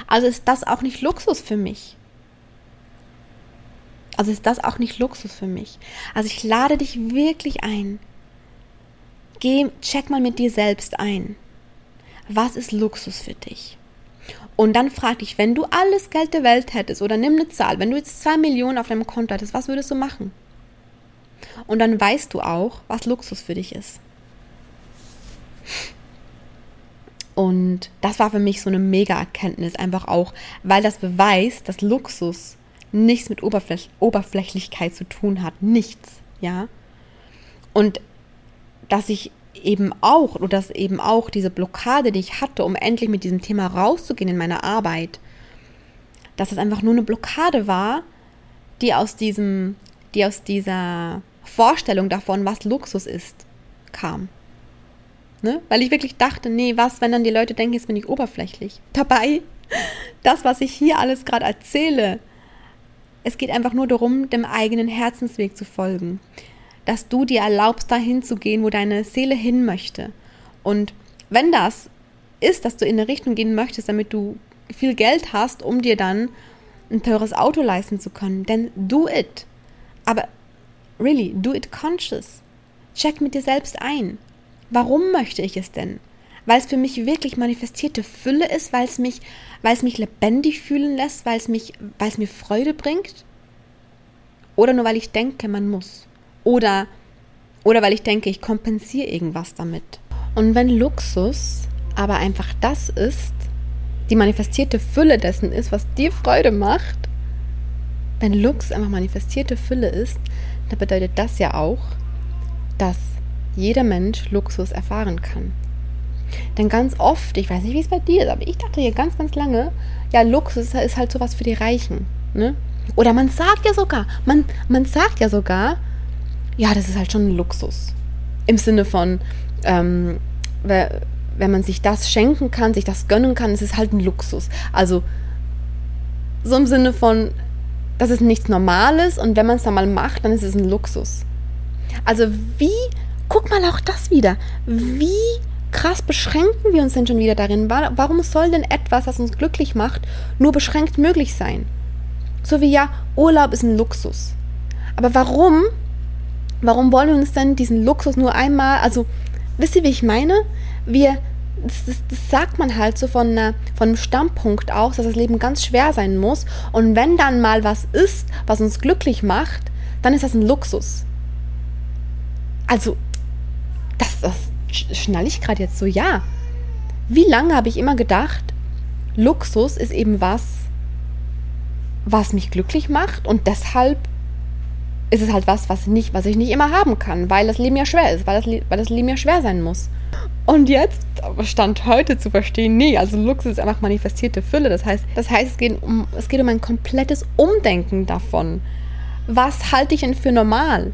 Speaker 1: Also ist das auch nicht Luxus für mich. Also ist das auch nicht Luxus für mich. Also ich lade dich wirklich ein. Geh, check mal mit dir selbst ein. Was ist Luxus für dich? Und dann frag dich, wenn du alles Geld der Welt hättest oder nimm eine Zahl, wenn du jetzt zwei Millionen auf deinem Konto hättest, was würdest du machen? Und dann weißt du auch, was Luxus für dich ist. Und das war für mich so eine Mega-Erkenntnis, einfach auch, weil das beweist, dass Luxus nichts mit Oberfläch Oberflächlichkeit zu tun hat. Nichts, ja. Und dass ich eben auch, oder dass eben auch diese Blockade, die ich hatte, um endlich mit diesem Thema rauszugehen in meiner Arbeit, dass es einfach nur eine Blockade war, die aus diesem, die aus dieser Vorstellung davon, was Luxus ist, kam. Ne? Weil ich wirklich dachte, nee, was, wenn dann die Leute denken, jetzt bin ich oberflächlich. Dabei, das, was ich hier alles gerade erzähle, es geht einfach nur darum, dem eigenen Herzensweg zu folgen. Dass du dir erlaubst, dahin zu gehen, wo deine Seele hin möchte. Und wenn das ist, dass du in eine Richtung gehen möchtest, damit du viel Geld hast, um dir dann ein teures Auto leisten zu können, dann do it. Aber really, do it conscious. Check mit dir selbst ein. Warum möchte ich es denn? weil es für mich wirklich manifestierte Fülle ist, weil es mich, weil es mich lebendig fühlen lässt, weil es mich, weil es mir Freude bringt? Oder nur weil ich denke, man muss? Oder, oder weil ich denke, ich kompensiere irgendwas damit? Und wenn Luxus aber einfach das ist, die manifestierte Fülle dessen ist, was dir Freude macht, wenn Lux einfach manifestierte Fülle ist, dann bedeutet das ja auch, dass jeder Mensch Luxus erfahren kann. Denn ganz oft, ich weiß nicht, wie es bei dir ist, aber ich dachte hier ganz, ganz lange, ja, Luxus ist halt sowas für die Reichen. Ne? Oder man sagt ja sogar, man, man sagt ja sogar, ja, das ist halt schon ein Luxus. Im Sinne von, ähm, wenn man sich das schenken kann, sich das gönnen kann, ist es halt ein Luxus. Also so im Sinne von, das ist nichts Normales und wenn man es dann mal macht, dann ist es ein Luxus. Also wie, guck mal auch das wieder, wie krass beschränken wir uns denn schon wieder darin? Warum soll denn etwas, das uns glücklich macht, nur beschränkt möglich sein? So wie ja, Urlaub ist ein Luxus. Aber warum? Warum wollen wir uns denn diesen Luxus nur einmal, also wisst ihr, wie ich meine? Wir, das, das, das sagt man halt so von, einer, von einem Standpunkt aus, dass das Leben ganz schwer sein muss. Und wenn dann mal was ist, was uns glücklich macht, dann ist das ein Luxus. Also, das, das, schnalle ich gerade jetzt so, ja. Wie lange habe ich immer gedacht, Luxus ist eben was, was mich glücklich macht und deshalb ist es halt was, was, nicht, was ich nicht immer haben kann, weil das Leben ja schwer ist, weil das, weil das Leben ja schwer sein muss. Und jetzt stand heute zu verstehen, nee, also Luxus ist einfach manifestierte Fülle. Das heißt, das heißt, es geht um, es geht um ein komplettes Umdenken davon. Was halte ich denn für normal?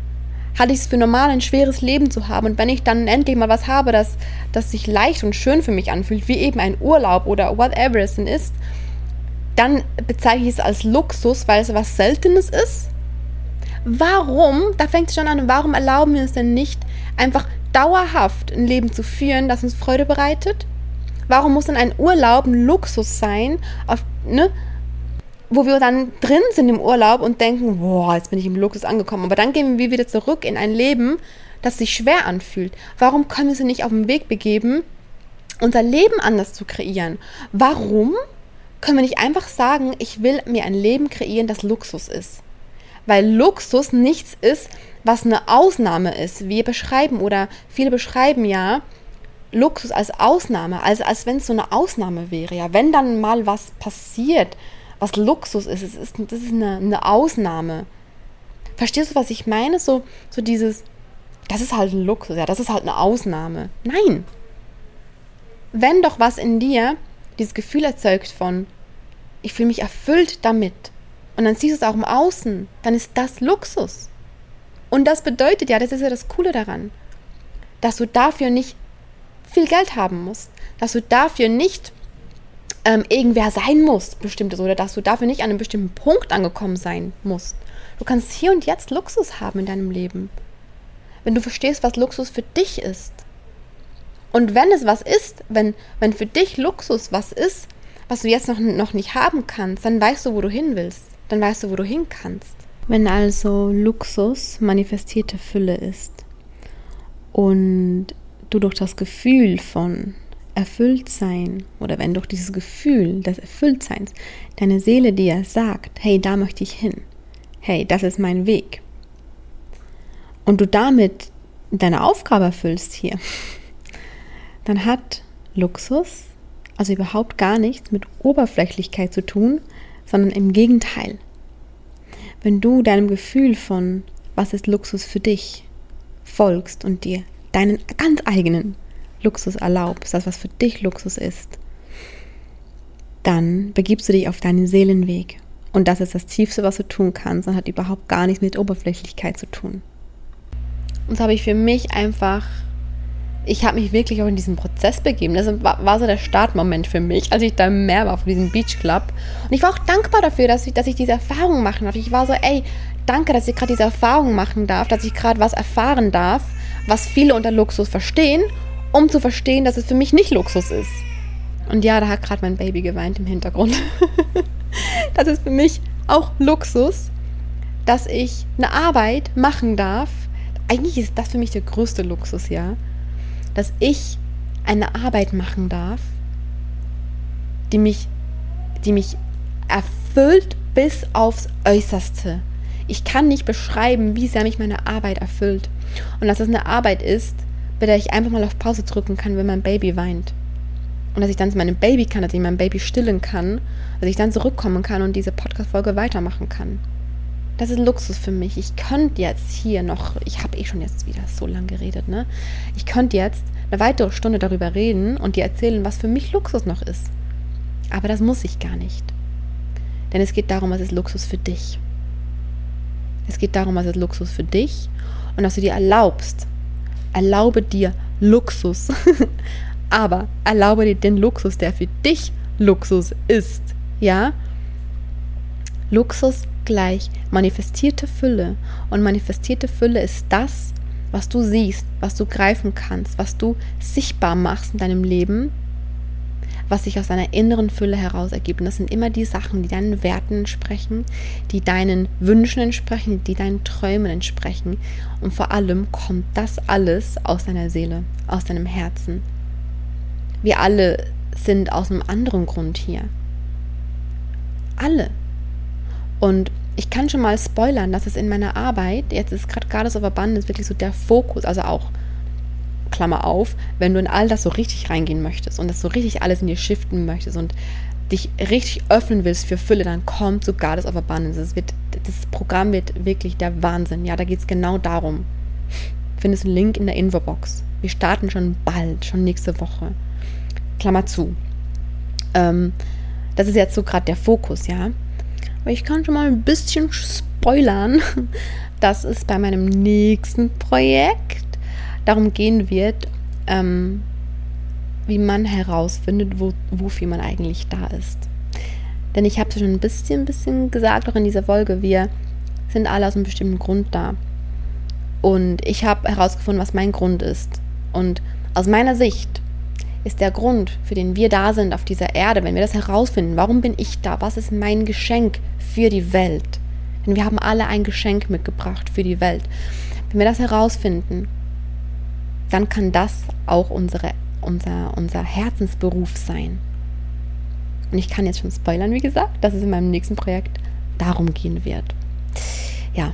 Speaker 1: halte ich es für normal, ein schweres Leben zu haben. Und wenn ich dann endlich mal was habe, das, das sich leicht und schön für mich anfühlt, wie eben ein Urlaub oder whatever es denn ist, dann bezeichne ich es als Luxus, weil es was Seltenes ist. Warum, da fängt es schon an, warum erlauben wir uns denn nicht, einfach dauerhaft ein Leben zu führen, das uns Freude bereitet? Warum muss denn ein Urlaub ein Luxus sein, auf, ne, wo wir dann drin sind im Urlaub und denken, boah, jetzt bin ich im Luxus angekommen. Aber dann gehen wir wieder zurück in ein Leben, das sich schwer anfühlt. Warum können wir sie nicht auf den Weg begeben, unser Leben anders zu kreieren? Warum können wir nicht einfach sagen, ich will mir ein Leben kreieren, das Luxus ist? Weil Luxus nichts ist, was eine Ausnahme ist. Wir beschreiben oder viele beschreiben ja Luxus als Ausnahme, also als wenn es so eine Ausnahme wäre. Ja, wenn dann mal was passiert, was Luxus ist, es ist das ist eine, eine Ausnahme. Verstehst du, was ich meine? So, so dieses, das ist halt ein Luxus, ja, das ist halt eine Ausnahme. Nein. Wenn doch was in dir dieses Gefühl erzeugt von, ich fühle mich erfüllt damit, und dann siehst du es auch im Außen, dann ist das Luxus. Und das bedeutet ja, das ist ja das Coole daran, dass du dafür nicht viel Geld haben musst, dass du dafür nicht ähm, irgendwer sein musst, bestimmtes, oder dass du dafür nicht an einem bestimmten Punkt angekommen sein musst. Du kannst hier und jetzt Luxus haben in deinem Leben, wenn du verstehst, was Luxus für dich ist. Und wenn es was ist, wenn, wenn für dich Luxus was ist, was du jetzt noch, noch nicht haben kannst, dann weißt du, wo du hin willst. Dann weißt du, wo du hin kannst. Wenn also Luxus manifestierte Fülle ist und du durch das Gefühl von Erfülltsein oder wenn durch dieses Gefühl des Erfülltseins deine Seele dir sagt, hey, da möchte ich hin, hey, das ist mein Weg und du damit deine Aufgabe erfüllst hier, dann hat Luxus also überhaupt gar nichts mit Oberflächlichkeit zu tun, sondern im Gegenteil. Wenn du deinem Gefühl von, was ist Luxus für dich, folgst und dir deinen ganz eigenen Luxus erlaubst, das, was für dich Luxus ist, dann begibst du dich auf deinen Seelenweg. Und das ist das Tiefste, was du tun kannst und hat überhaupt gar nichts mit Oberflächlichkeit zu tun. Und so habe ich für mich einfach ich habe mich wirklich auch in diesen Prozess begeben. Das war, war, so der Startmoment für mich, als ich da mehr war von diesem Beach Club. Und ich war auch dankbar dafür, dass ich, dass ich diese Erfahrung machen darf. Ich war so, ey, danke, dass ich gerade diese Erfahrung machen darf, dass ich gerade was erfahren darf, was viele unter Luxus verstehen, um zu verstehen, dass es für mich nicht Luxus ist. Und ja, da hat gerade mein Baby geweint im Hintergrund. das ist für mich auch Luxus, dass ich eine Arbeit machen darf. Eigentlich ist das für mich der größte Luxus, ja dass ich eine Arbeit machen darf, die mich, die mich erfüllt bis aufs Äußerste. Ich kann nicht beschreiben, wie sehr mich meine Arbeit erfüllt. Und dass es eine Arbeit ist, bei der ich einfach mal auf Pause drücken kann, wenn mein Baby weint. Und dass ich dann zu meinem Baby kann, dass ich mein Baby stillen kann, dass ich dann zurückkommen kann und diese Podcast-Folge weitermachen kann. Das ist Luxus für mich. Ich könnte jetzt hier noch, ich habe eh schon jetzt wieder so lange geredet, ne? Ich könnte jetzt eine weitere Stunde darüber reden und dir erzählen, was für mich Luxus noch ist. Aber das muss ich gar nicht. Denn es geht darum, was ist Luxus für dich. Es geht darum, was ist Luxus für dich und dass du dir erlaubst. Erlaube dir Luxus. Aber erlaube dir den Luxus, der für dich Luxus ist. Ja? Luxus gleich manifestierte Fülle. Und manifestierte Fülle ist das, was du siehst, was du greifen kannst, was du sichtbar machst in deinem Leben, was sich aus deiner inneren Fülle heraus ergibt. Und das sind immer die Sachen, die deinen Werten entsprechen, die deinen Wünschen entsprechen, die deinen Träumen entsprechen. Und vor allem kommt das alles aus deiner Seele, aus deinem Herzen. Wir alle sind aus einem anderen Grund hier. Alle. Und ich kann schon mal spoilern, dass es in meiner Arbeit, jetzt ist gerade Goddess of Abundance wirklich so der Fokus, also auch, Klammer auf, wenn du in all das so richtig reingehen möchtest und das so richtig alles in dir shiften möchtest und dich richtig öffnen willst für Fülle, dann kommt so Goddess of Abundance. Das, wird, das Programm wird wirklich der Wahnsinn. Ja, da geht es genau darum. Findest einen Link in der Infobox. Wir starten schon bald, schon nächste Woche. Klammer zu. Ähm, das ist jetzt so gerade der Fokus, ja. Ich kann schon mal ein bisschen spoilern, dass es bei meinem nächsten Projekt darum gehen wird, ähm, wie man herausfindet, wo, wofür man eigentlich da ist. Denn ich habe es schon ein bisschen, bisschen gesagt, auch in dieser Folge, wir sind alle aus einem bestimmten Grund da. Und ich habe herausgefunden, was mein Grund ist. Und aus meiner Sicht ist der Grund, für den wir da sind auf dieser Erde, wenn wir das herausfinden, warum bin ich da, was ist mein Geschenk für die Welt. Denn wir haben alle ein Geschenk mitgebracht für die Welt. Wenn wir das herausfinden, dann kann das auch unsere, unser, unser Herzensberuf sein. Und ich kann jetzt schon spoilern, wie gesagt, dass es in meinem nächsten Projekt darum gehen wird. Ja,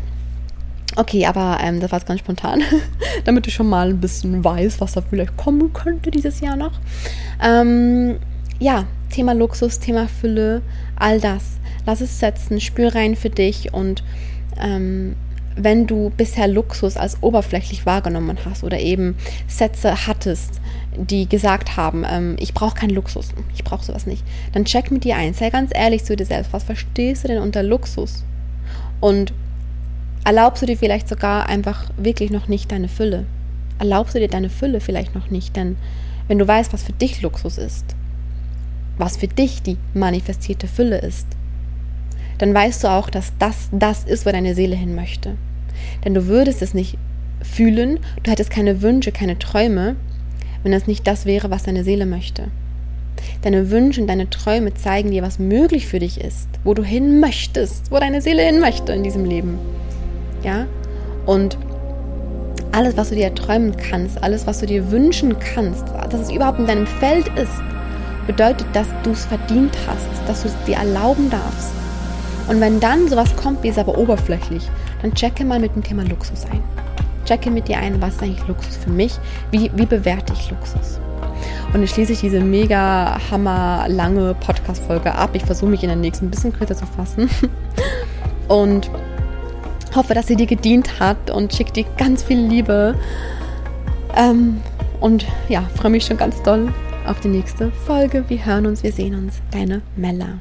Speaker 1: Okay, aber ähm, das war jetzt ganz spontan, damit du schon mal ein bisschen weißt, was da vielleicht kommen könnte dieses Jahr noch. Ähm, ja, Thema Luxus, Thema Fülle, all das. Lass es setzen, spür rein für dich und ähm, wenn du bisher Luxus als oberflächlich wahrgenommen hast oder eben Sätze hattest, die gesagt haben, ähm, ich brauche keinen Luxus, ich brauche sowas nicht, dann check mit dir ein, sei ganz ehrlich zu dir selbst, was verstehst du denn unter Luxus? Und erlaubst du dir vielleicht sogar einfach wirklich noch nicht deine Fülle? Erlaubst du dir deine Fülle vielleicht noch nicht? Denn wenn du weißt, was für dich Luxus ist, was für dich die manifestierte Fülle ist, dann weißt du auch, dass das das ist, wo deine Seele hin möchte. Denn du würdest es nicht fühlen, du hättest keine Wünsche, keine Träume, wenn das nicht das wäre, was deine Seele möchte. Deine Wünsche und deine Träume zeigen dir, was möglich für dich ist, wo du hin möchtest, wo deine Seele hin möchte in diesem Leben. Ja? Und alles, was du dir träumen kannst, alles, was du dir wünschen kannst, dass es überhaupt in deinem Feld ist, bedeutet, dass du es verdient hast, dass du es dir erlauben darfst. Und wenn dann sowas kommt, wie es aber oberflächlich, dann checke mal mit dem Thema Luxus ein. Checke mit dir ein, was ist eigentlich Luxus für mich? Wie, wie bewerte ich Luxus? Und jetzt schließe ich diese mega hammer lange Podcast-Folge ab. Ich versuche mich in der nächsten ein bisschen kürzer zu fassen. Und hoffe, dass sie dir gedient hat und schicke dir ganz viel Liebe. Ähm, und ja, freue mich schon ganz doll auf die nächste Folge. Wir hören uns, wir sehen uns. Deine Mella.